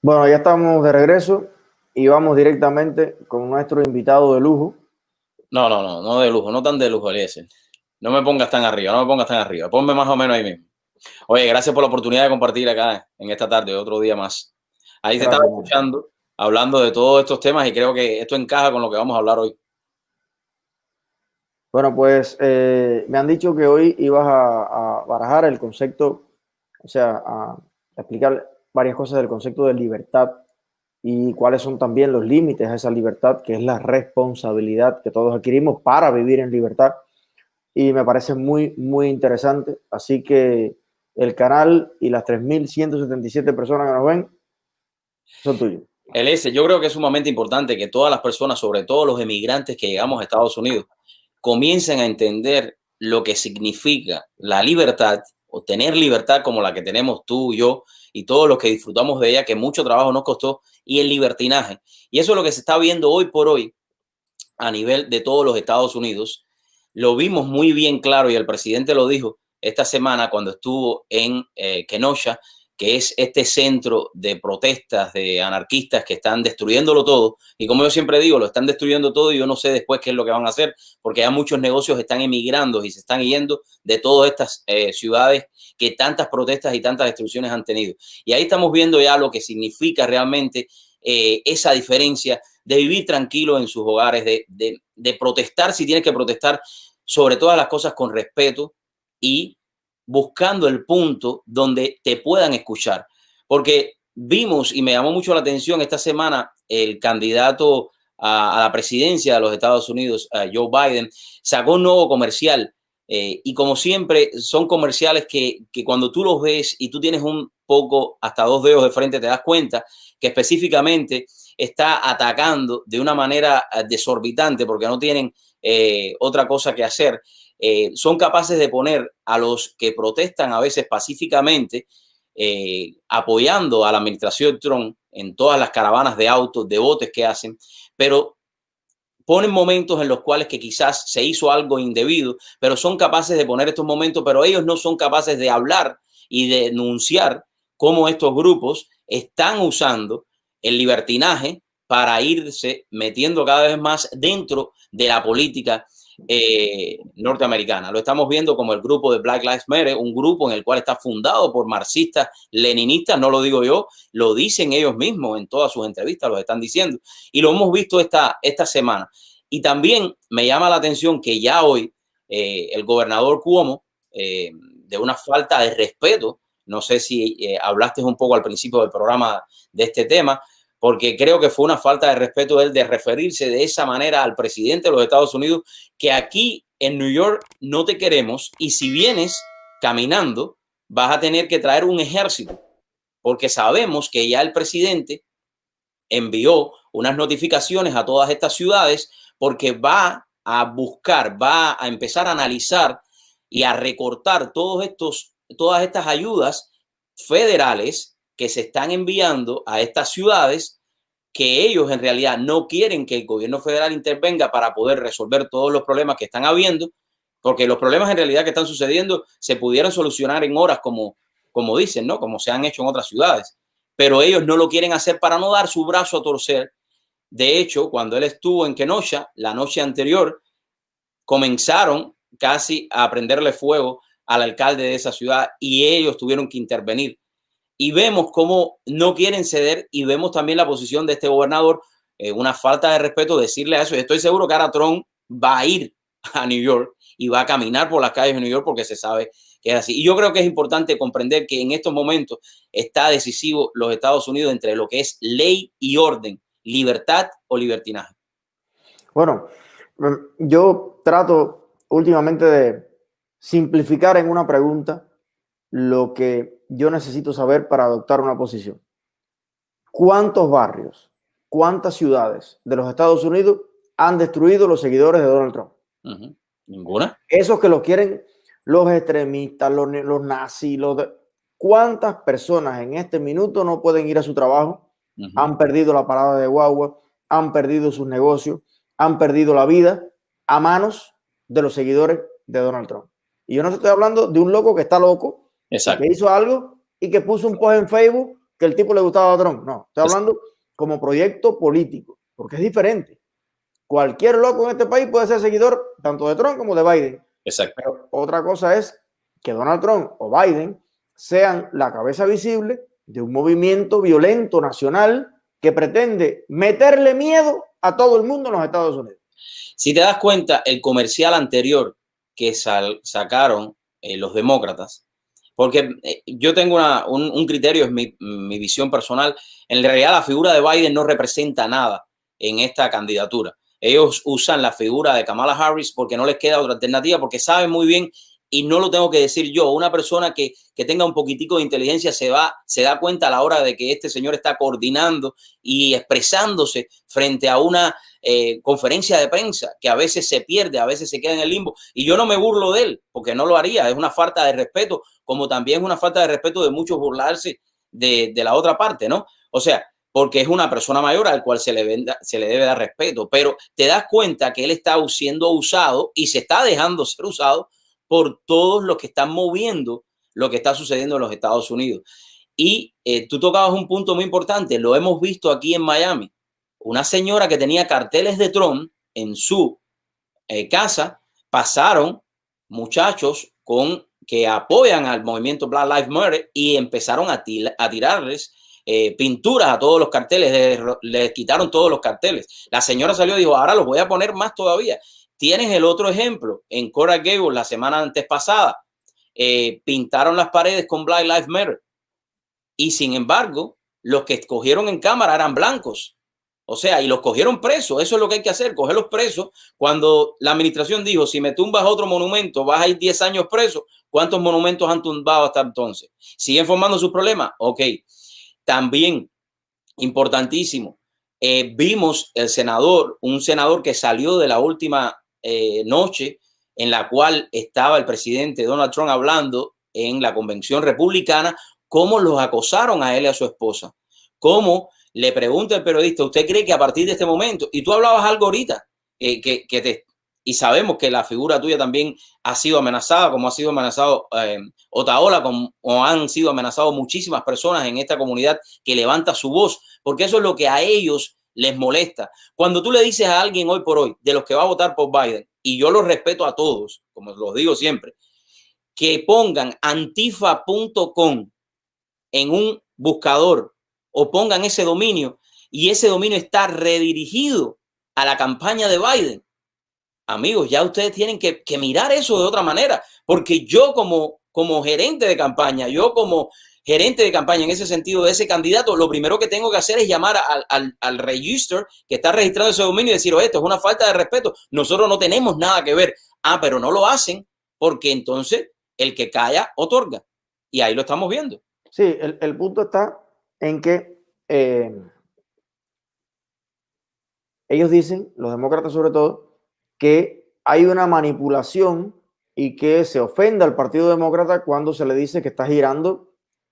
Bueno, ya estamos de regreso y vamos directamente con nuestro invitado de lujo. No, no, no, no de lujo, no tan de lujo, Eliezer. No me pongas tan arriba, no me pongas tan arriba. Ponme más o menos ahí mismo. Oye, gracias por la oportunidad de compartir acá en esta tarde, otro día más. Ahí te estaba escuchando, hablando de todos estos temas y creo que esto encaja con lo que vamos a hablar hoy. Bueno, pues eh, me han dicho que hoy ibas a, a, barajar el concepto, o sea, a explicar varias cosas del concepto de libertad y cuáles son también los límites a esa libertad, que es la responsabilidad que todos adquirimos para vivir en libertad. Y me parece muy, muy interesante. Así que el canal y las 3.177 personas que nos ven son tuyos. El S, yo creo que es sumamente importante que todas las personas, sobre todo los emigrantes que llegamos a Estados Unidos, comiencen a entender lo que significa la libertad o tener libertad como la que tenemos tú, yo y todos los que disfrutamos de ella, que mucho trabajo nos costó, y el libertinaje. Y eso es lo que se está viendo hoy por hoy a nivel de todos los Estados Unidos. Lo vimos muy bien claro y el presidente lo dijo esta semana cuando estuvo en eh, Kenosha, que es este centro de protestas de anarquistas que están destruyéndolo todo. Y como yo siempre digo, lo están destruyendo todo y yo no sé después qué es lo que van a hacer, porque ya muchos negocios están emigrando y se están yendo de todas estas eh, ciudades que tantas protestas y tantas destrucciones han tenido. Y ahí estamos viendo ya lo que significa realmente eh, esa diferencia de vivir tranquilo en sus hogares, de, de, protestar si tienes que protestar sobre todas las cosas con respeto y buscando el punto donde te puedan escuchar. Porque vimos y me llamó mucho la atención esta semana el candidato a, la presidencia de los Estados Unidos, Joe Biden, sacó un nuevo comercial. Eh, y como siempre, son comerciales que, que cuando tú los ves y tú tienes un poco, hasta dos dedos de frente, te das cuenta que específicamente está atacando de una manera eh, desorbitante porque no tienen eh, otra cosa que hacer eh, son capaces de poner a los que protestan a veces pacíficamente, eh, apoyando a la administración Trump en todas las caravanas de autos, de botes que hacen, pero ponen momentos en los cuales que quizás se hizo algo indebido, pero son capaces de poner estos momentos, pero ellos no son capaces de hablar y de denunciar cómo estos grupos están usando el libertinaje para irse metiendo cada vez más dentro de la política eh, norteamericana. Lo estamos viendo como el grupo de Black Lives Matter, un grupo en el cual está fundado por marxistas, leninistas, no lo digo yo, lo dicen ellos mismos en todas sus entrevistas, lo están diciendo. Y lo hemos visto esta, esta semana. Y también me llama la atención que ya hoy eh, el gobernador Cuomo, eh, de una falta de respeto, no sé si hablaste un poco al principio del programa de este tema, porque creo que fue una falta de respeto él de referirse de esa manera al presidente de los Estados Unidos, que aquí en New York no te queremos y si vienes caminando vas a tener que traer un ejército, porque sabemos que ya el presidente envió unas notificaciones a todas estas ciudades porque va a buscar, va a empezar a analizar y a recortar todos estos, todas estas ayudas federales que se están enviando a estas ciudades que ellos en realidad no quieren que el gobierno federal intervenga para poder resolver todos los problemas que están habiendo, porque los problemas en realidad que están sucediendo se pudieran solucionar en horas como, como dicen, ¿no? Como se han hecho en otras ciudades, pero ellos no lo quieren hacer para no dar su brazo a torcer. De hecho, cuando él estuvo en Kenosha la noche anterior, comenzaron casi a prenderle fuego al alcalde de esa ciudad y ellos tuvieron que intervenir y vemos cómo no quieren ceder y vemos también la posición de este gobernador, eh, una falta de respeto decirle a eso. Estoy seguro que ahora Trump va a ir a New York y va a caminar por las calles de New York porque se sabe que es así. Y yo creo que es importante comprender que en estos momentos está decisivo los Estados Unidos entre lo que es ley y orden, libertad o libertinaje. Bueno, mm, yo trato últimamente de simplificar en una pregunta lo que yo necesito saber para adoptar una posición. ¿Cuántos barrios, cuántas ciudades de los Estados Unidos han destruido los seguidores de Donald Trump? Uh -huh. Ninguna. Esos que los quieren los extremistas, los, los nazis, los de... ¿Cuántas personas en este minuto no pueden ir a su trabajo? Uh -huh. Han perdido la parada de guagua, han perdido sus negocios, han perdido la vida a manos de los seguidores de Donald Trump. Y yo no estoy hablando de un loco que está loco, Exacto. que hizo algo y que puso un post en Facebook que el tipo le gustaba a Trump. No, estoy hablando como proyecto político, porque es diferente. Cualquier loco en este país puede ser seguidor tanto de Trump como de Biden. Exacto. Pero otra cosa es que Donald Trump o Biden sean la cabeza visible de un movimiento violento nacional que pretende meterle miedo a todo el mundo en los Estados Unidos. Si te das cuenta, el comercial anterior que sacaron eh, los demócratas, porque eh, yo tengo un, criterio, es mi, mi, visión personal, en realidad la figura de Biden no representa nada en esta candidatura. Ellos usan la figura de Kamala Harris porque no les queda otra alternativa, porque saben muy bien y no lo tengo que decir yo, una persona que, tenga un poquitico de inteligencia se va, se da cuenta a la hora de que este señor está coordinando y expresándose frente a una eh, conferencia de prensa que a veces se pierde, a veces se queda en el limbo. Y yo no me burlo de él, porque no lo haría, es una falta de respeto, como también es una falta de respeto de muchos burlarse de, la otra parte, ¿no? O sea, porque es una persona mayor al cual se le, se le debe dar respeto, pero te das cuenta que él está siendo usado y se está dejando ser usado por todos los que están moviendo lo que está sucediendo en los Estados Unidos. Y eh, tú tocabas un punto muy importante, lo hemos visto aquí en Miami. Una señora que tenía carteles de Trump en su eh, casa, pasaron muchachos con que apoyan al movimiento Black Lives Matter y empezaron a, tirarles eh, pinturas a todos los carteles, les, quitaron todos los carteles. La señora salió y dijo, ahora los voy a poner más todavía. Tienes el otro ejemplo, en Cora Gable la semana antes pasada, eh, pintaron las paredes con Black Lives Matter. Y sin embargo, los que escogieron en cámara eran blancos. O sea, y los cogieron presos. Eso es lo que hay que hacer, cogerlos presos. Cuando la administración dijo, si me tumbas otro monumento, vas a ir 10 años preso. ¿Cuántos monumentos han tumbado hasta entonces? ¿Siguen formando sus problemas? Ok. También, importantísimo, eh, vimos el senador, un senador que salió de la última eh, noche en la cual estaba el presidente Donald Trump hablando en la convención republicana, cómo los acosaron a él y a su esposa. Cómo le pregunta el periodista, ¿usted cree que a partir de este momento, y tú hablabas algo ahorita, eh, que, te, y sabemos que la figura tuya también ha sido amenazada, como ha sido amenazado eh, Otaola, como han sido amenazados muchísimas personas en esta comunidad que levanta su voz, porque eso es lo que a ellos les molesta. Cuando tú le dices a alguien hoy por hoy, de los que va a votar por Biden, y yo lo respeto a todos, como los digo siempre, que pongan antifa.com en un buscador o pongan ese dominio y ese dominio está redirigido a la campaña de Biden. Amigos, ya ustedes tienen que, que mirar eso de otra manera, porque yo como, como gerente de campaña, yo como gerente de campaña en ese sentido de ese candidato, lo primero que tengo que hacer es llamar al, al, al register que está registrado ese dominio y decir, esto es una falta de respeto, nosotros no tenemos nada que ver. Ah, pero no lo hacen porque entonces el que calla otorga. Y ahí lo estamos viendo. Sí, el, punto está en que eh, ellos dicen, los demócratas sobre todo, que hay una manipulación y que se ofenda al Partido Demócrata cuando se le dice que está girando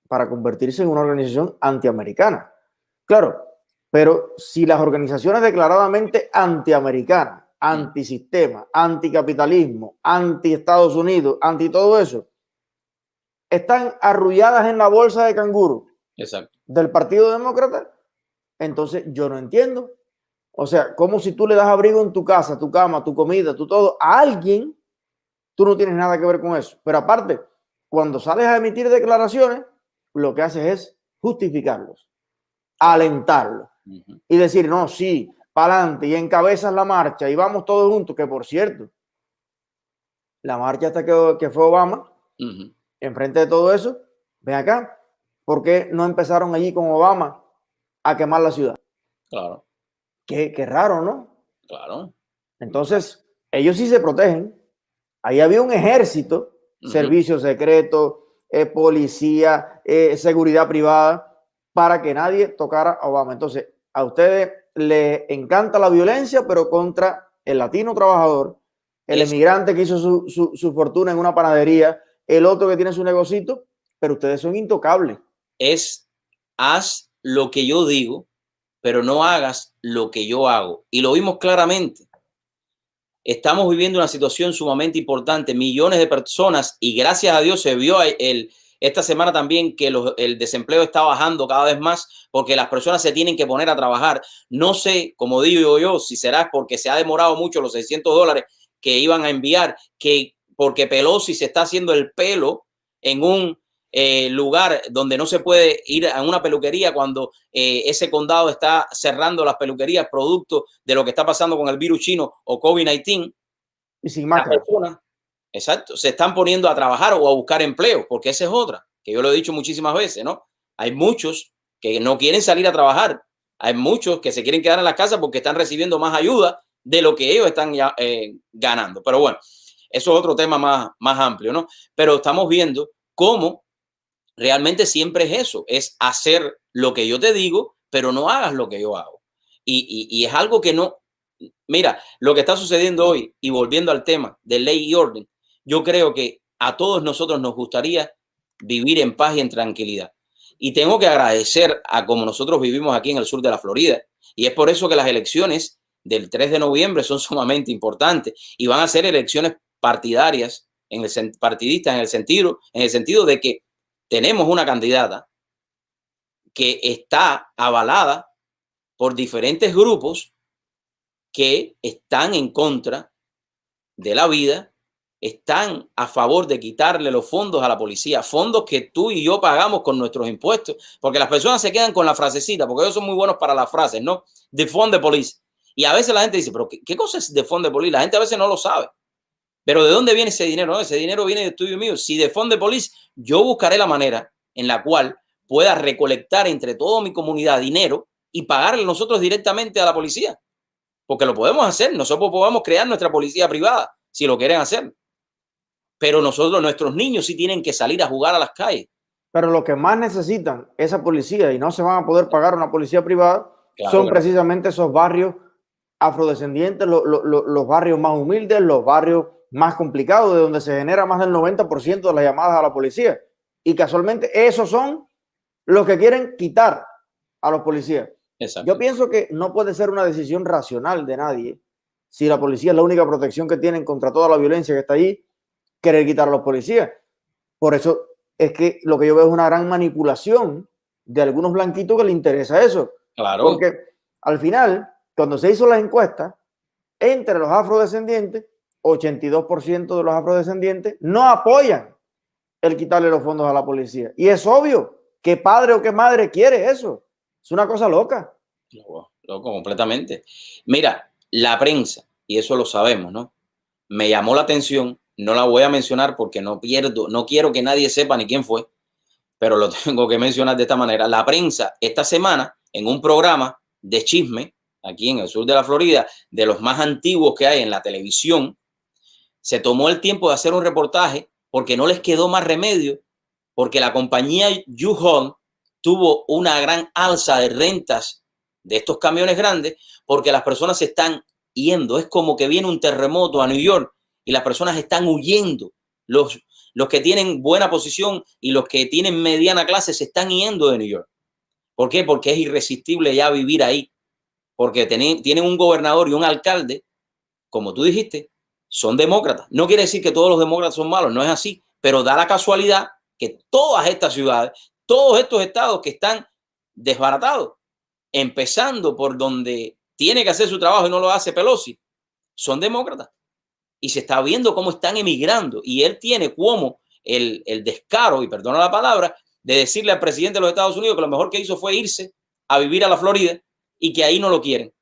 para convertirse en una organización antiamericana. Claro, pero si las organizaciones declaradamente antiamericanas, antisistema, anticapitalismo, anti Estados Unidos, anti todo eso, están arrulladas en la bolsa de canguro del Partido Demócrata, entonces yo no entiendo. O sea, como si tú le das abrigo en tu casa, tu cama, tu comida, tu todo, a alguien, tú no tienes nada que ver con eso. Pero aparte, cuando sales a emitir declaraciones, lo que haces es justificarlos, alentarlos y decir, no, sí, para adelante y encabezas la marcha y vamos todos juntos, que por cierto, la marcha hasta que, que fue Obama, enfrente de todo eso, ven acá, ¿por qué no empezaron allí con Obama a quemar la ciudad? Claro. Qué, qué raro, ¿no? Claro. Entonces, ellos sí se protegen. Ahí había un ejército, servicio secreto, eh, policía, eh, seguridad privada, para que nadie tocara a Obama. Entonces, a ustedes les encanta la violencia, pero contra el latino trabajador, el emigrante que hizo su, fortuna en una panadería, el otro que tiene su negocito, pero ustedes son intocables. Es haz lo que yo digo, pero no hagas lo que yo hago. Y lo vimos claramente. Estamos viviendo una situación sumamente importante. Millones de personas, y gracias a Dios se vio el, esta semana también que el desempleo está bajando cada vez más porque las personas se tienen que poner a trabajar. No sé, como digo yo, si será porque se ha demorado mucho los 600 dólares que iban a enviar, que porque Pelosi se está haciendo el pelo en un eh, lugar donde no se puede ir a una peluquería cuando eh, ese condado está cerrando las peluquerías producto de lo que está pasando con el virus chino o COVID-19. Y sin más. Exacto, se están poniendo a trabajar o a buscar empleo, porque esa es otra, que yo lo he dicho muchísimas veces, ¿no? Hay muchos que no quieren salir a trabajar, hay muchos que se quieren quedar en la casa porque están recibiendo más ayuda de lo que ellos están ya, eh, ganando. Pero bueno, eso es otro tema más, más amplio, ¿no? Pero estamos viendo cómo realmente siempre es eso, es hacer lo que yo te digo, pero no hagas lo que yo hago. Y, y es algo que no, mira, lo que está sucediendo hoy, y volviendo al tema de ley y orden, yo creo que a todos nosotros nos gustaría vivir en paz y en tranquilidad. Y tengo que agradecer a como nosotros vivimos aquí en el sur de la Florida. Y es por eso que las elecciones del 3 de noviembre son sumamente importantes y van a ser elecciones partidarias, en el, partidistas en el sentido, en el sentido de que tenemos una candidata que está avalada por diferentes grupos que están en contra de la vida están a favor de quitarle los fondos a la policía, fondos que tú y yo pagamos con nuestros impuestos, porque las personas se quedan con la frasecita, porque ellos son muy buenos para las frases, ¿no? De fund de police. Y a veces la gente dice, pero ¿qué, cosa es de fund de police? La gente a veces no lo sabe. Pero ¿de dónde viene ese dinero? ese dinero viene de y mío. Si de fund de police, yo buscaré la manera en la cual pueda recolectar entre toda mi comunidad dinero y pagarle nosotros directamente a la policía. Porque lo podemos hacer. Nosotros podemos crear nuestra policía privada si lo quieren hacer pero nosotros, nuestros niños sí tienen que salir a jugar a las calles. Pero lo que más necesitan esa policía y no se van a poder pagar una policía privada son precisamente esos barrios afrodescendientes, los barrios más humildes, los barrios más complicados, de donde se genera más del 90% de las llamadas a la policía. Y casualmente esos son los que quieren quitar a los policías. Yo pienso que no puede ser una decisión racional de nadie si la policía es la única protección que tienen contra toda la violencia que está ahí querer quitar a los policías. Por eso es que lo que yo veo es una gran manipulación de algunos blanquitos que le interesa eso. Claro. Porque al final, cuando se hizo la encuesta, entre los afrodescendientes, 82% de los afrodescendientes no apoyan el quitarle los fondos a la policía. Y es obvio que padre o que madre quiere eso. Es una cosa loca. Loco, loco, completamente. Mira, la prensa, y eso lo sabemos, ¿no? Me llamó la atención no la voy a mencionar porque no pierdo, no quiero que nadie sepa ni quién fue, pero lo tengo que mencionar de esta manera. La prensa esta semana en un programa de chisme aquí en el sur de la Florida, de los más antiguos que hay en la televisión, se tomó el tiempo de hacer un reportaje porque no les quedó más remedio, porque la compañía U-Haul tuvo una gran alza de rentas de estos camiones grandes porque las personas se están yendo. Es como que viene un terremoto a New York y las personas están huyendo. Los, los que tienen buena posición y los que tienen mediana clase se están yendo de New York. ¿Por qué? Porque es irresistible ya vivir ahí. Porque tienen, un gobernador y un alcalde, como tú dijiste, son demócratas. No quiere decir que todos los demócratas son malos, no es así, pero da la casualidad que todas estas ciudades, todos estos estados que están desbaratados, empezando por donde tiene que hacer su trabajo y no lo hace Pelosi, son demócratas y se está viendo cómo están emigrando. Y él tiene como el, descaro, y perdona la palabra, de decirle al presidente de los Estados Unidos que lo mejor que hizo fue irse a vivir a la Florida y que ahí no lo quieren.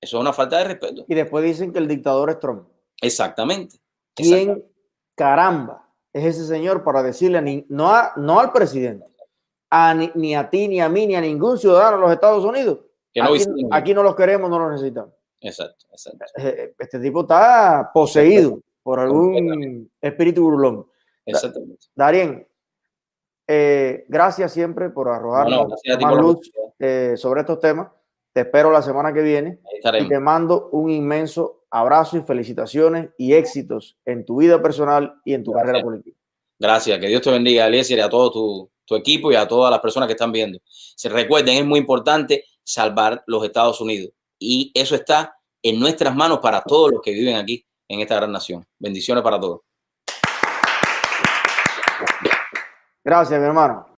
Eso es una falta de respeto. Y después dicen que el dictador es Trump. Exactamente. ¿Quién caramba es ese señor para decirle ni, no, a, no al presidente, a, ni, a ti, ni a mí, ni a ningún ciudadano de los Estados Unidos? aquí, aquí no los queremos, no los necesitamos. Exacto, exacto. Eh, eh, este tipo está poseído por algún espíritu burlón. Exactamente. Darien, eh, gracias siempre por arrojarnos más luz sobre estos temas. Te espero la semana que viene y te mando un inmenso abrazo y felicitaciones y éxitos en tu vida personal y en tu carrera política. Gracias, que Dios te bendiga, Eliezer, y a todo tu, tu, equipo y a todas las personas que están viendo. Se recuerden, es muy importante salvar los Estados Unidos y eso está en nuestras manos para todos los que viven aquí en esta gran nación. Bendiciones para todos. Gracias, mi hermano.